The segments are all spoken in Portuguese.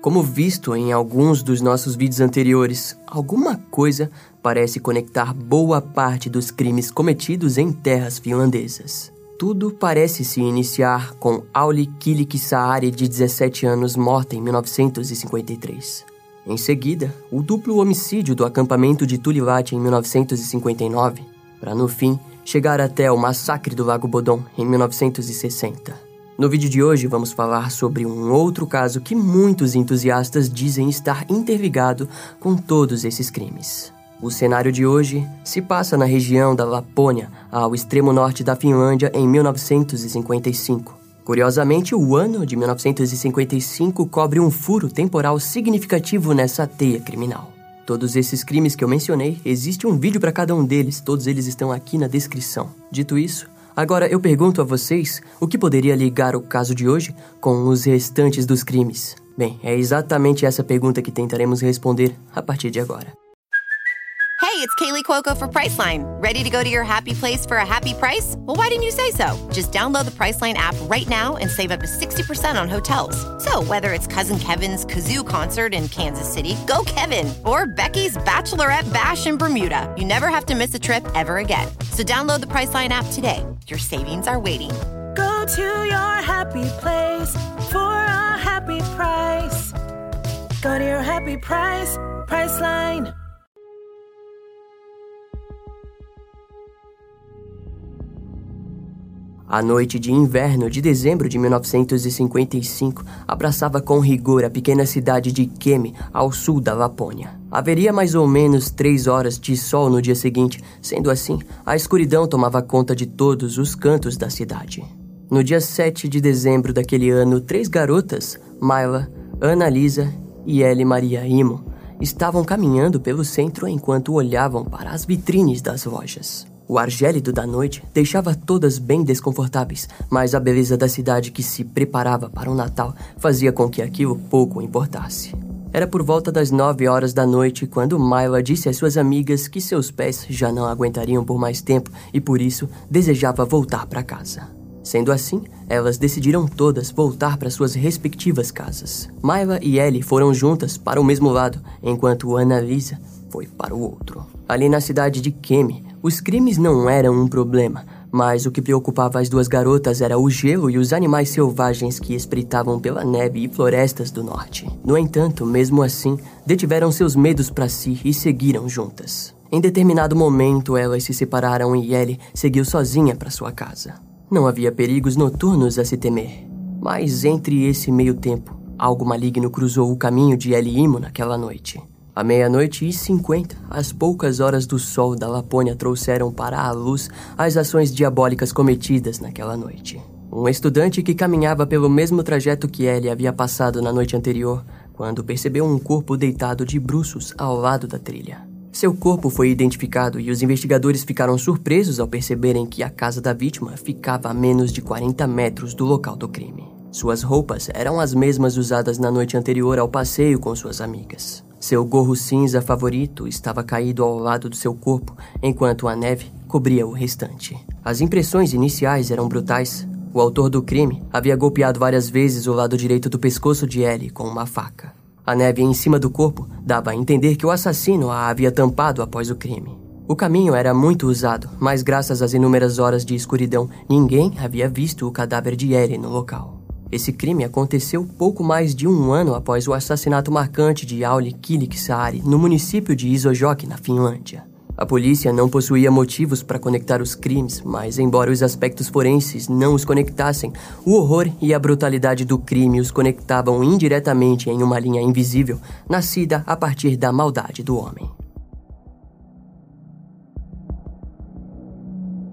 Como visto em alguns dos nossos vídeos anteriores, alguma coisa parece conectar boa parte dos crimes cometidos em terras finlandesas. Tudo parece se iniciar com Auli Kilik Saari, de 17 anos, morta em 1953. Em seguida, o duplo homicídio do acampamento de Tulivati em 1959, para no fim chegar até o massacre do Lago Bodom em 1960. No vídeo de hoje vamos falar sobre um outro caso que muitos entusiastas dizem estar interligado com todos esses crimes. O cenário de hoje se passa na região da Lapônia, ao extremo norte da Finlândia, em 1955. Curiosamente, o ano de 1955 cobre um furo temporal significativo nessa teia criminal. Todos esses crimes que eu mencionei, existe um vídeo para cada um deles, todos eles estão aqui na descrição. Dito isso, Agora eu pergunto a vocês o que poderia ligar o caso de hoje com os restantes dos crimes. Bem, é exatamente essa pergunta que tentaremos responder a partir de agora. Hey, it's Kaylee Cuoco for Priceline. Ready to go to your happy place for a happy price? Well, why didn't you say so? Just download the Priceline app right now and save up to 60% on hotels. So, whether it's Cousin Kevin's Kazoo concert in Kansas City, go Kevin, or Becky's Bachelorette Bash in Bermuda, you never have to miss a trip ever again. So, download the Priceline app today. Your savings are waiting. Go to your happy place for a happy price. Go to your happy price, Priceline. A noite de inverno de dezembro de 1955 abraçava com rigor a pequena cidade de Kemi, ao sul da Lapônia. Haveria mais ou menos três horas de sol no dia seguinte, sendo assim, a escuridão tomava conta de todos os cantos da cidade. No dia 7 de dezembro daquele ano, três garotas, Myla, Ana Lisa e Ellie Maria Imo, estavam caminhando pelo centro enquanto olhavam para as vitrines das lojas. O ar gélido da noite deixava todas bem desconfortáveis, mas a beleza da cidade que se preparava para o Natal fazia com que aquilo pouco importasse. Era por volta das nove horas da noite quando Myla disse às suas amigas que seus pés já não aguentariam por mais tempo e por isso desejava voltar para casa. Sendo assim, elas decidiram todas voltar para suas respectivas casas. Myla e Ellie foram juntas para o mesmo lado, enquanto Ana Lisa foi para o outro. Ali na cidade de Kemi, os crimes não eram um problema, mas o que preocupava as duas garotas era o gelo e os animais selvagens que espreitavam pela neve e florestas do norte. No entanto, mesmo assim, detiveram seus medos para si e seguiram juntas. Em determinado momento, elas se separaram e Ellie seguiu sozinha para sua casa. Não havia perigos noturnos a se temer, mas entre esse meio tempo, algo maligno cruzou o caminho de Ellie Imo naquela noite. À meia-noite e cinquenta, as poucas horas do sol da Lapônia trouxeram para a luz as ações diabólicas cometidas naquela noite. Um estudante que caminhava pelo mesmo trajeto que Ellie havia passado na noite anterior, quando percebeu um corpo deitado de bruços ao lado da trilha. Seu corpo foi identificado e os investigadores ficaram surpresos ao perceberem que a casa da vítima ficava a menos de 40 metros do local do crime. Suas roupas eram as mesmas usadas na noite anterior ao passeio com suas amigas. Seu gorro cinza favorito estava caído ao lado do seu corpo, enquanto a neve cobria o restante. As impressões iniciais eram brutais. O autor do crime havia golpeado várias vezes o lado direito do pescoço de Ellie com uma faca. A neve em cima do corpo dava a entender que o assassino a havia tampado após o crime. O caminho era muito usado, mas graças às inúmeras horas de escuridão, ninguém havia visto o cadáver de Ellie no local. Esse crime aconteceu pouco mais de um ano após o assassinato marcante de Auli Kiliksaari no município de Isojoki, na Finlândia. A polícia não possuía motivos para conectar os crimes, mas embora os aspectos forenses não os conectassem, o horror e a brutalidade do crime os conectavam indiretamente em uma linha invisível, nascida a partir da maldade do homem.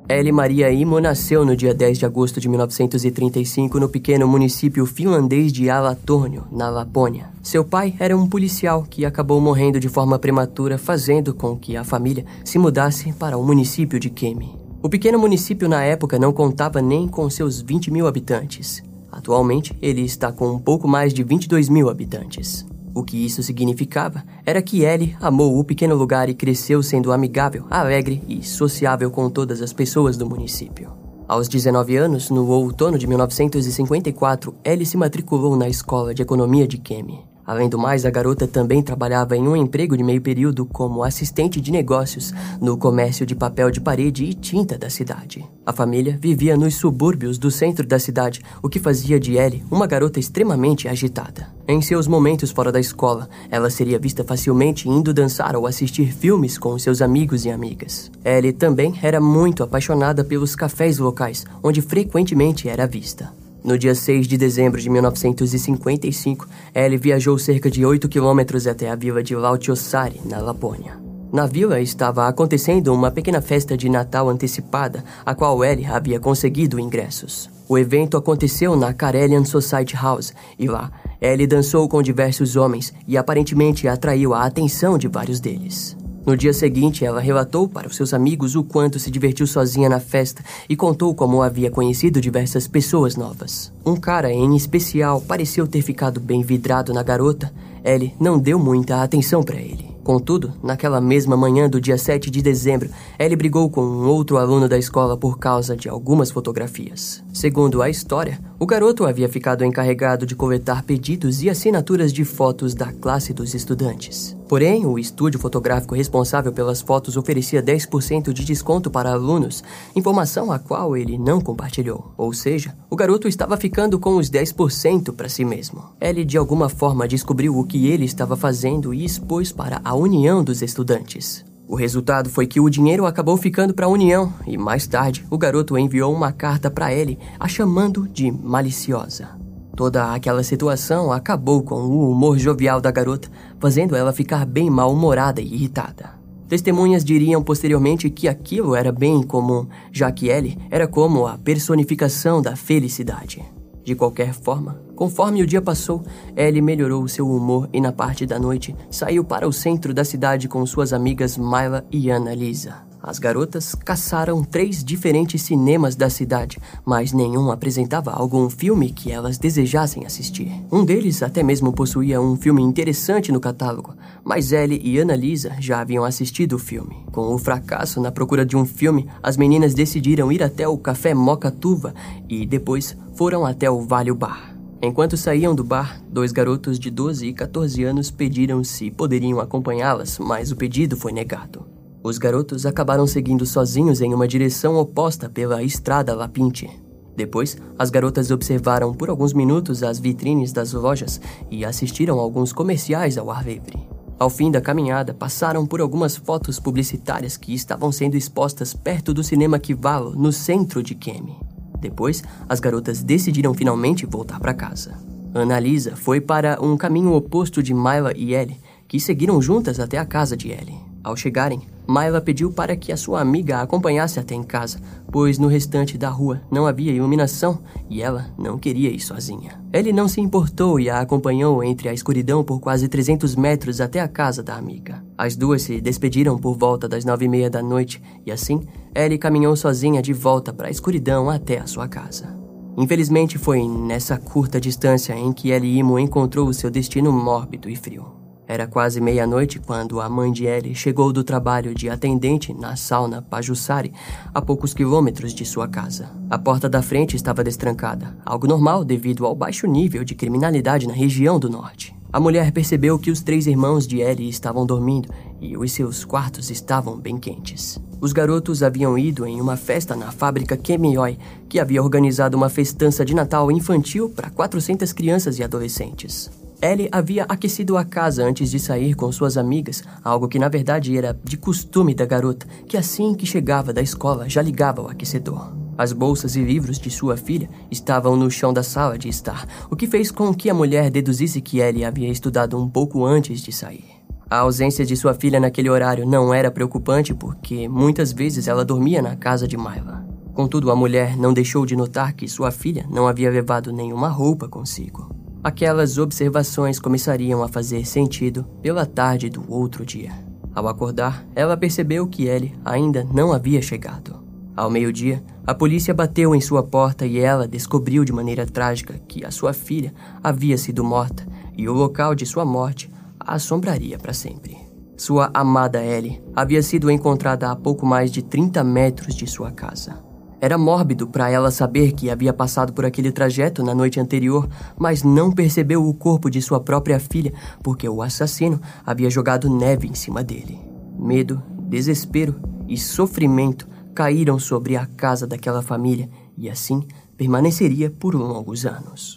Ellie Maria Imo nasceu no dia 10 de agosto de 1935 no pequeno município finlandês de Alatornio, na Lapônia. Seu pai era um policial que acabou morrendo de forma prematura, fazendo com que a família se mudasse para o município de Kemi. O pequeno município na época não contava nem com seus 20 mil habitantes. Atualmente, ele está com um pouco mais de 22 mil habitantes. O que isso significava era que Ellie amou o pequeno lugar e cresceu sendo amigável, alegre e sociável com todas as pessoas do município. Aos 19 anos, no outono de 1954, Ellie se matriculou na Escola de Economia de Kemi. Além do mais, a garota também trabalhava em um emprego de meio período como assistente de negócios no comércio de papel de parede e tinta da cidade. A família vivia nos subúrbios do centro da cidade, o que fazia de Ellie uma garota extremamente agitada. Em seus momentos fora da escola, ela seria vista facilmente indo dançar ou assistir filmes com seus amigos e amigas. Ellie também era muito apaixonada pelos cafés locais, onde frequentemente era vista. No dia 6 de dezembro de 1955, Ellie viajou cerca de 8 quilômetros até a vila de Lautiossari, na Lapônia. Na vila estava acontecendo uma pequena festa de Natal antecipada, a qual Ellie havia conseguido ingressos. O evento aconteceu na Karelian Society House e lá, Ellie dançou com diversos homens e aparentemente atraiu a atenção de vários deles. No dia seguinte, ela relatou para os seus amigos o quanto se divertiu sozinha na festa e contou como havia conhecido diversas pessoas novas. Um cara em especial pareceu ter ficado bem vidrado na garota. Ellie não deu muita atenção para ele. Contudo, naquela mesma manhã do dia 7 de dezembro, Ellie brigou com um outro aluno da escola por causa de algumas fotografias. Segundo a história, o garoto havia ficado encarregado de coletar pedidos e assinaturas de fotos da classe dos estudantes. Porém, o estúdio fotográfico responsável pelas fotos oferecia 10% de desconto para alunos, informação a qual ele não compartilhou. Ou seja, o garoto estava ficando com os 10% para si mesmo. Ellie de alguma forma descobriu o que ele estava fazendo e expôs para a união dos estudantes. O resultado foi que o dinheiro acabou ficando para a União e mais tarde o garoto enviou uma carta para ele, a chamando de maliciosa. Toda aquela situação acabou com o humor jovial da garota, fazendo ela ficar bem mal-humorada e irritada. Testemunhas diriam posteriormente que aquilo era bem comum, já que Ellie era como a personificação da felicidade. De qualquer forma, conforme o dia passou, Ellie melhorou seu humor e na parte da noite saiu para o centro da cidade com suas amigas Myla e Ana Lisa. As garotas caçaram três diferentes cinemas da cidade, mas nenhum apresentava algum filme que elas desejassem assistir. Um deles até mesmo possuía um filme interessante no catálogo, mas Ellie e Ana Lisa já haviam assistido o filme. Com o fracasso na procura de um filme, as meninas decidiram ir até o Café Moca Tuva e depois foram até o Vale Bar. Enquanto saíam do bar, dois garotos de 12 e 14 anos pediram se poderiam acompanhá-las, mas o pedido foi negado. Os garotos acabaram seguindo sozinhos em uma direção oposta pela estrada Lapinte. Depois, as garotas observaram por alguns minutos as vitrines das lojas e assistiram alguns comerciais ao ar livre. Ao fim da caminhada, passaram por algumas fotos publicitárias que estavam sendo expostas perto do cinema Kivalo, no centro de Kemi. Depois, as garotas decidiram finalmente voltar para casa. Ana Lisa foi para um caminho oposto de Myla e Ellie, que seguiram juntas até a casa de Ellie. Ao chegarem, Myla pediu para que a sua amiga a acompanhasse até em casa, pois no restante da rua não havia iluminação e ela não queria ir sozinha. Ele não se importou e a acompanhou entre a escuridão por quase 300 metros até a casa da amiga. As duas se despediram por volta das nove e meia da noite e assim Ellie caminhou sozinha de volta para a escuridão até a sua casa. Infelizmente foi nessa curta distância em que Ellie Imo encontrou o seu destino mórbido e frio. Era quase meia-noite quando a mãe de Ellie chegou do trabalho de atendente na sauna Pajussari, a poucos quilômetros de sua casa. A porta da frente estava destrancada, algo normal devido ao baixo nível de criminalidade na região do norte. A mulher percebeu que os três irmãos de Ellie estavam dormindo e os seus quartos estavam bem quentes. Os garotos haviam ido em uma festa na fábrica Kemioi, que havia organizado uma festança de Natal infantil para 400 crianças e adolescentes. Ellie havia aquecido a casa antes de sair com suas amigas, algo que na verdade era de costume da garota, que assim que chegava da escola já ligava o aquecedor. As bolsas e livros de sua filha estavam no chão da sala de estar, o que fez com que a mulher deduzisse que Ellie havia estudado um pouco antes de sair. A ausência de sua filha naquele horário não era preocupante porque muitas vezes ela dormia na casa de Myla. Contudo, a mulher não deixou de notar que sua filha não havia levado nenhuma roupa consigo. Aquelas observações começariam a fazer sentido pela tarde do outro dia. Ao acordar, ela percebeu que Ellie ainda não havia chegado. Ao meio-dia, a polícia bateu em sua porta e ela descobriu de maneira trágica que a sua filha havia sido morta e o local de sua morte a assombraria para sempre. Sua amada Ellie havia sido encontrada a pouco mais de 30 metros de sua casa. Era mórbido para ela saber que havia passado por aquele trajeto na noite anterior, mas não percebeu o corpo de sua própria filha porque o assassino havia jogado neve em cima dele. Medo, desespero e sofrimento caíram sobre a casa daquela família e assim permaneceria por longos anos.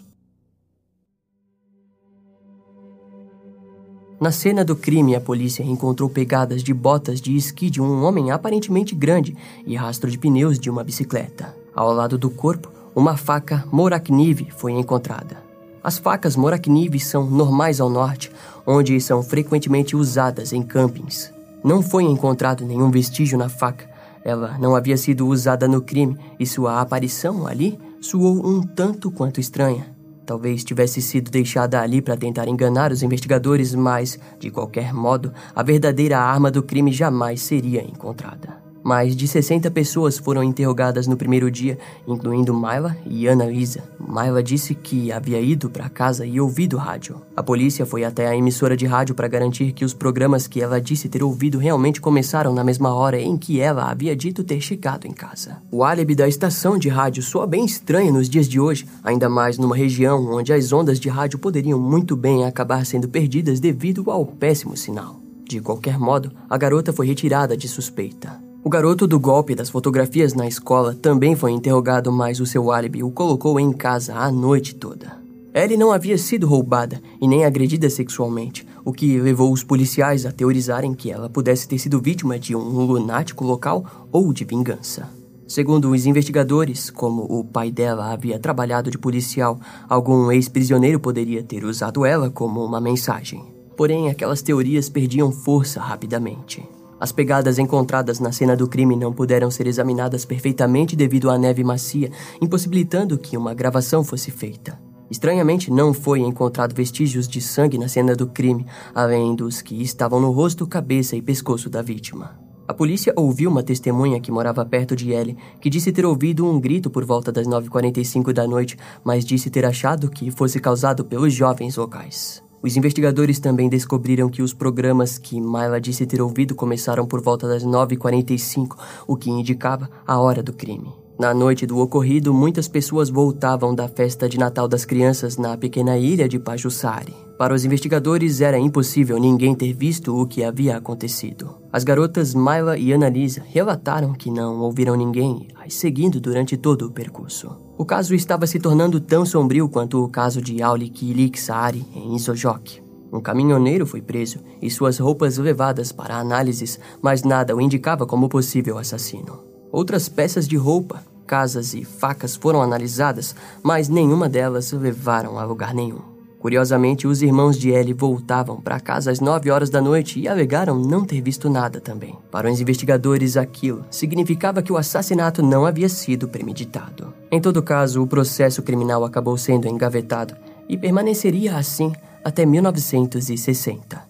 Na cena do crime, a polícia encontrou pegadas de botas de esqui de um homem aparentemente grande e rastro de pneus de uma bicicleta. Ao lado do corpo, uma faca Morakniv foi encontrada. As facas Morakniv são normais ao norte, onde são frequentemente usadas em campings. Não foi encontrado nenhum vestígio na faca. Ela não havia sido usada no crime e sua aparição ali soou um tanto quanto estranha. Talvez tivesse sido deixada ali para tentar enganar os investigadores, mas, de qualquer modo, a verdadeira arma do crime jamais seria encontrada. Mais de 60 pessoas foram interrogadas no primeiro dia, incluindo Myla e Ana Lisa. Myla disse que havia ido para casa e ouvido rádio. A polícia foi até a emissora de rádio para garantir que os programas que ela disse ter ouvido realmente começaram na mesma hora em que ela havia dito ter chegado em casa. O álibi da estação de rádio soa bem estranho nos dias de hoje, ainda mais numa região onde as ondas de rádio poderiam muito bem acabar sendo perdidas devido ao péssimo sinal. De qualquer modo, a garota foi retirada de suspeita. O garoto do golpe das fotografias na escola também foi interrogado, mas o seu álibi o colocou em casa a noite toda. Ellie não havia sido roubada e nem agredida sexualmente, o que levou os policiais a teorizarem que ela pudesse ter sido vítima de um lunático local ou de vingança. Segundo os investigadores, como o pai dela havia trabalhado de policial, algum ex-prisioneiro poderia ter usado ela como uma mensagem. Porém, aquelas teorias perdiam força rapidamente. As pegadas encontradas na cena do crime não puderam ser examinadas perfeitamente devido à neve macia, impossibilitando que uma gravação fosse feita. Estranhamente, não foi encontrado vestígios de sangue na cena do crime, além dos que estavam no rosto, cabeça e pescoço da vítima. A polícia ouviu uma testemunha que morava perto de Ellie, que disse ter ouvido um grito por volta das 9h45 da noite, mas disse ter achado que fosse causado pelos jovens locais. Os investigadores também descobriram que os programas que Myla disse ter ouvido começaram por volta das 9h45, o que indicava a hora do crime. Na noite do ocorrido, muitas pessoas voltavam da festa de Natal das crianças na pequena ilha de Pajussari. Para os investigadores, era impossível ninguém ter visto o que havia acontecido. As garotas Myla e Annalisa relataram que não ouviram ninguém as seguindo durante todo o percurso. O caso estava se tornando tão sombrio quanto o caso de Aulik Ilik Saari em Isojok. Um caminhoneiro foi preso e suas roupas levadas para análises, mas nada o indicava como possível assassino. Outras peças de roupa, casas e facas foram analisadas, mas nenhuma delas levaram a lugar nenhum. Curiosamente, os irmãos de Ellie voltavam para casa às 9 horas da noite e alegaram não ter visto nada também. Para os investigadores, aquilo significava que o assassinato não havia sido premeditado. Em todo caso, o processo criminal acabou sendo engavetado e permaneceria assim até 1960.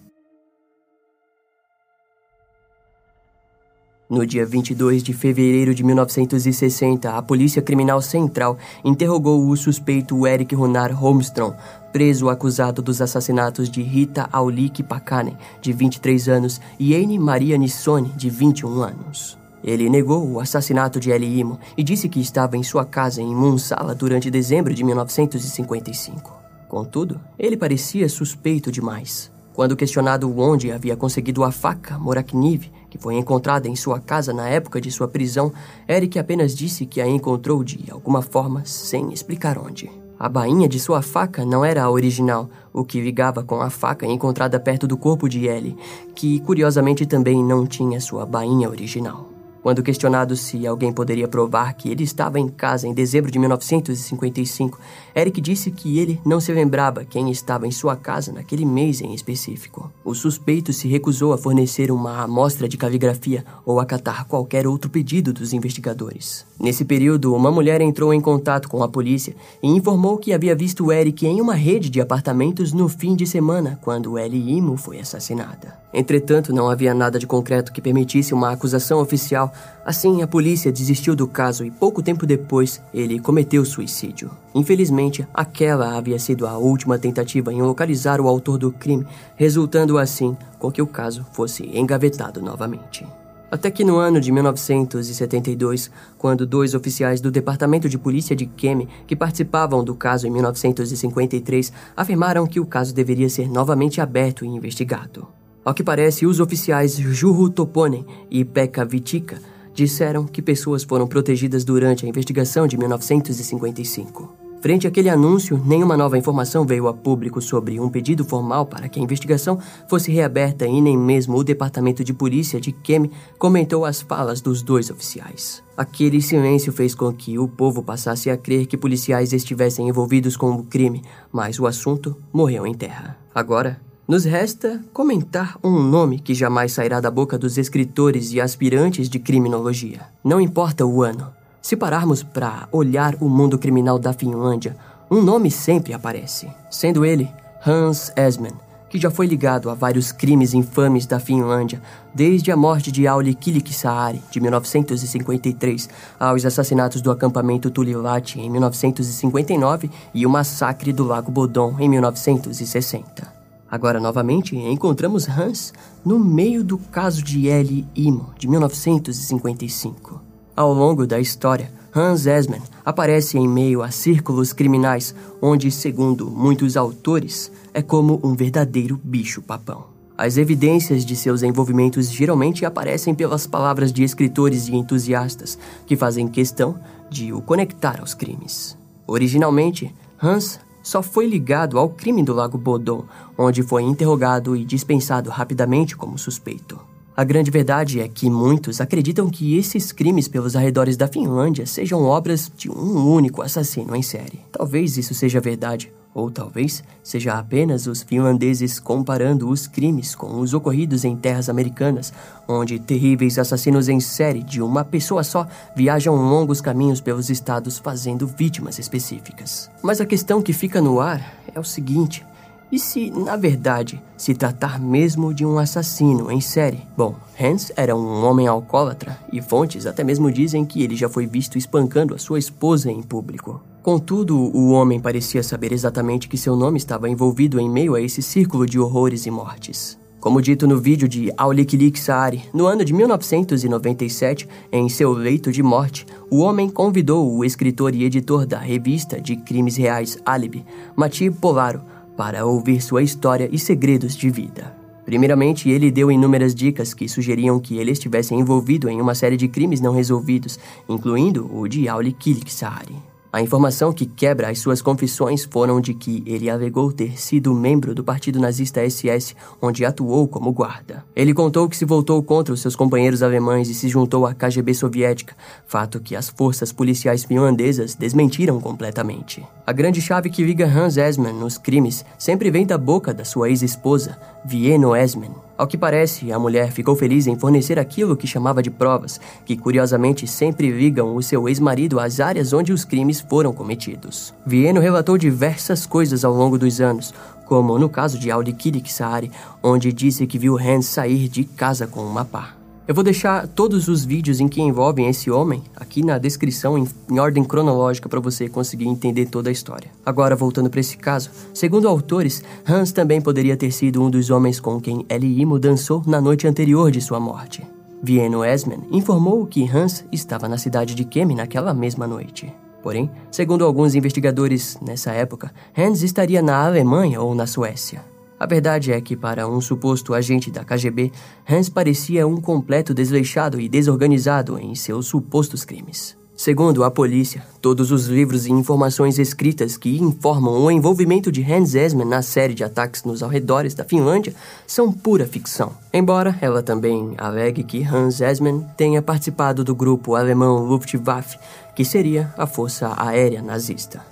No dia 22 de fevereiro de 1960, a Polícia Criminal Central interrogou o suspeito Eric Runar Holmstrom, preso acusado dos assassinatos de Rita Aulik Pakanen, de 23 anos, e Anne Maria Nissone, de 21 anos. Ele negou o assassinato de Ellie Imo e disse que estava em sua casa em Munsala durante dezembro de 1955. Contudo, ele parecia suspeito demais. Quando questionado onde havia conseguido a faca Morakniv, que foi encontrada em sua casa na época de sua prisão, Eric apenas disse que a encontrou de alguma forma sem explicar onde. A bainha de sua faca não era a original, o que ligava com a faca encontrada perto do corpo de Ellie, que curiosamente também não tinha sua bainha original. Quando questionado se alguém poderia provar que ele estava em casa em dezembro de 1955, Eric disse que ele não se lembrava quem estava em sua casa naquele mês em específico. O suspeito se recusou a fornecer uma amostra de caligrafia ou acatar qualquer outro pedido dos investigadores. Nesse período, uma mulher entrou em contato com a polícia e informou que havia visto Eric em uma rede de apartamentos no fim de semana, quando Ellie Imo foi assassinada. Entretanto, não havia nada de concreto que permitisse uma acusação oficial, assim a polícia desistiu do caso e pouco tempo depois ele cometeu suicídio. Infelizmente, aquela havia sido a última tentativa em localizar o autor do crime, resultando assim com que o caso fosse engavetado novamente. Até que no ano de 1972, quando dois oficiais do Departamento de Polícia de Kemi, que participavam do caso em 1953, afirmaram que o caso deveria ser novamente aberto e investigado. Ao que parece, os oficiais Juhu Toponen e Pekka Vitika disseram que pessoas foram protegidas durante a investigação de 1955. Frente àquele anúncio, nenhuma nova informação veio a público sobre um pedido formal para que a investigação fosse reaberta e nem mesmo o Departamento de Polícia de Kemi comentou as falas dos dois oficiais. Aquele silêncio fez com que o povo passasse a crer que policiais estivessem envolvidos com o crime, mas o assunto morreu em terra. Agora, nos resta comentar um nome que jamais sairá da boca dos escritores e aspirantes de criminologia. Não importa o ano, se pararmos para olhar o mundo criminal da Finlândia, um nome sempre aparece, sendo ele Hans Esman, que já foi ligado a vários crimes infames da Finlândia, desde a morte de Auli Kilkisaari, de 1953, aos assassinatos do acampamento Tulilati, em 1959, e o massacre do Lago Bodon, em 1960. Agora, novamente, encontramos Hans no meio do caso de Ellie Imo, de 1955. Ao longo da história, Hans Esman aparece em meio a círculos criminais onde, segundo muitos autores, é como um verdadeiro bicho-papão. As evidências de seus envolvimentos geralmente aparecem pelas palavras de escritores e entusiastas que fazem questão de o conectar aos crimes. Originalmente, Hans só foi ligado ao crime do Lago Bodon, onde foi interrogado e dispensado rapidamente como suspeito. A grande verdade é que muitos acreditam que esses crimes pelos arredores da Finlândia sejam obras de um único assassino em série. Talvez isso seja verdade, ou talvez seja apenas os finlandeses comparando os crimes com os ocorridos em terras americanas, onde terríveis assassinos em série de uma pessoa só viajam longos caminhos pelos estados fazendo vítimas específicas. Mas a questão que fica no ar é o seguinte: e se, na verdade, se tratar mesmo de um assassino em série? Bom, Hans era um homem alcoólatra e fontes até mesmo dizem que ele já foi visto espancando a sua esposa em público. Contudo, o homem parecia saber exatamente que seu nome estava envolvido em meio a esse círculo de horrores e mortes. Como dito no vídeo de Auliklik Saari, no ano de 1997, em seu leito de morte, o homem convidou o escritor e editor da revista de crimes reais Alibi, Mati Polaro, para ouvir sua história e segredos de vida. Primeiramente, ele deu inúmeras dicas que sugeriam que ele estivesse envolvido em uma série de crimes não resolvidos, incluindo o de Auli Kilksari. A informação que quebra as suas confissões foram de que ele alegou ter sido membro do partido nazista SS, onde atuou como guarda. Ele contou que se voltou contra os seus companheiros alemães e se juntou à KGB soviética, fato que as forças policiais finlandesas desmentiram completamente. A grande chave que liga Hans Esman nos crimes sempre vem da boca da sua ex-esposa, Vieno Esman. Ao que parece, a mulher ficou feliz em fornecer aquilo que chamava de provas, que curiosamente sempre ligam o seu ex-marido às áreas onde os crimes foram cometidos. Vieno relatou diversas coisas ao longo dos anos, como no caso de Audi Saari, onde disse que viu Hans sair de casa com uma pá. Eu vou deixar todos os vídeos em que envolvem esse homem aqui na descrição em, em ordem cronológica para você conseguir entender toda a história. Agora, voltando para esse caso, segundo autores, Hans também poderia ter sido um dos homens com quem Ellie Imo dançou na noite anterior de sua morte. Vieno Esman informou que Hans estava na cidade de Kemi naquela mesma noite. Porém, segundo alguns investigadores nessa época, Hans estaria na Alemanha ou na Suécia. A verdade é que, para um suposto agente da KGB, Hans parecia um completo desleixado e desorganizado em seus supostos crimes. Segundo a polícia, todos os livros e informações escritas que informam o envolvimento de Hans Esman na série de ataques nos arredores da Finlândia são pura ficção. Embora ela também alegue que Hans Esman tenha participado do grupo alemão Luftwaffe, que seria a força aérea nazista.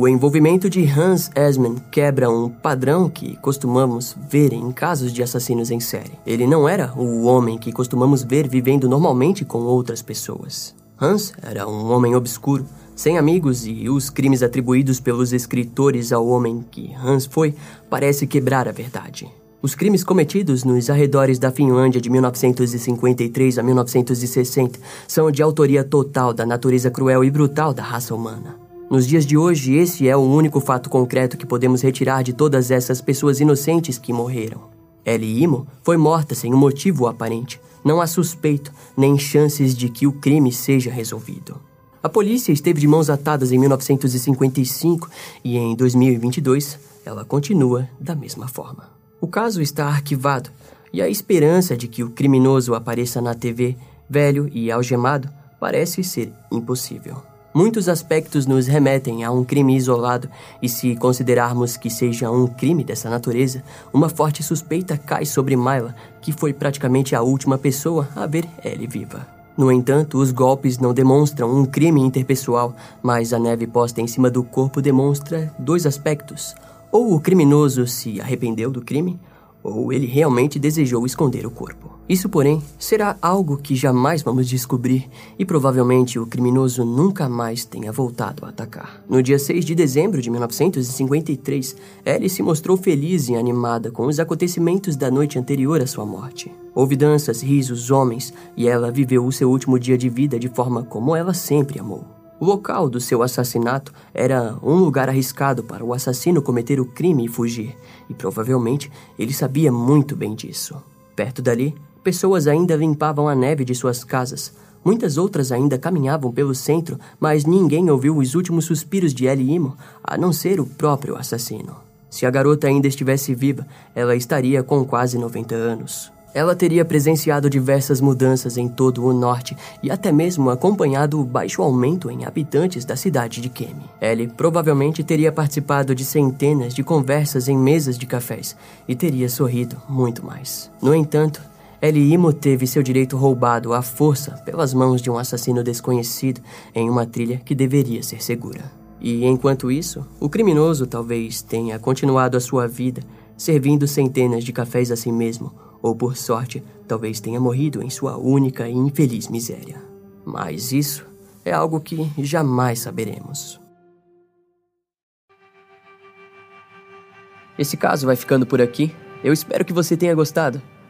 O envolvimento de Hans Esman quebra um padrão que costumamos ver em casos de assassinos em série. Ele não era o homem que costumamos ver vivendo normalmente com outras pessoas. Hans era um homem obscuro, sem amigos e os crimes atribuídos pelos escritores ao homem que Hans foi parece quebrar a verdade. Os crimes cometidos nos arredores da Finlândia de 1953 a 1960 são de autoria total da natureza cruel e brutal da raça humana. Nos dias de hoje, esse é o único fato concreto que podemos retirar de todas essas pessoas inocentes que morreram. Ellie Imo foi morta sem um motivo aparente. Não há suspeito, nem chances de que o crime seja resolvido. A polícia esteve de mãos atadas em 1955 e em 2022 ela continua da mesma forma. O caso está arquivado e a esperança de que o criminoso apareça na TV, velho e algemado, parece ser impossível. Muitos aspectos nos remetem a um crime isolado, e se considerarmos que seja um crime dessa natureza, uma forte suspeita cai sobre Myla, que foi praticamente a última pessoa a ver Ellie viva. No entanto, os golpes não demonstram um crime interpessoal, mas a neve posta em cima do corpo demonstra dois aspectos. Ou o criminoso se arrependeu do crime, ou ele realmente desejou esconder o corpo. Isso, porém, será algo que jamais vamos descobrir e provavelmente o criminoso nunca mais tenha voltado a atacar. No dia 6 de dezembro de 1953, Ellie se mostrou feliz e animada com os acontecimentos da noite anterior à sua morte. Houve danças, risos, homens, e ela viveu o seu último dia de vida de forma como ela sempre amou. O local do seu assassinato era um lugar arriscado para o assassino cometer o crime e fugir, e provavelmente ele sabia muito bem disso. Perto dali, pessoas ainda limpavam a neve de suas casas. Muitas outras ainda caminhavam pelo centro, mas ninguém ouviu os últimos suspiros de Ellie Imo, a não ser o próprio assassino. Se a garota ainda estivesse viva, ela estaria com quase 90 anos. Ela teria presenciado diversas mudanças em todo o norte e até mesmo acompanhado o baixo aumento em habitantes da cidade de Kemi. Ellie provavelmente teria participado de centenas de conversas em mesas de cafés e teria sorrido muito mais. No entanto, Ellie Imo teve seu direito roubado à força pelas mãos de um assassino desconhecido em uma trilha que deveria ser segura. E enquanto isso, o criminoso talvez tenha continuado a sua vida servindo centenas de cafés a si mesmo ou por sorte, talvez tenha morrido em sua única e infeliz miséria. Mas isso é algo que jamais saberemos. Esse caso vai ficando por aqui. Eu espero que você tenha gostado.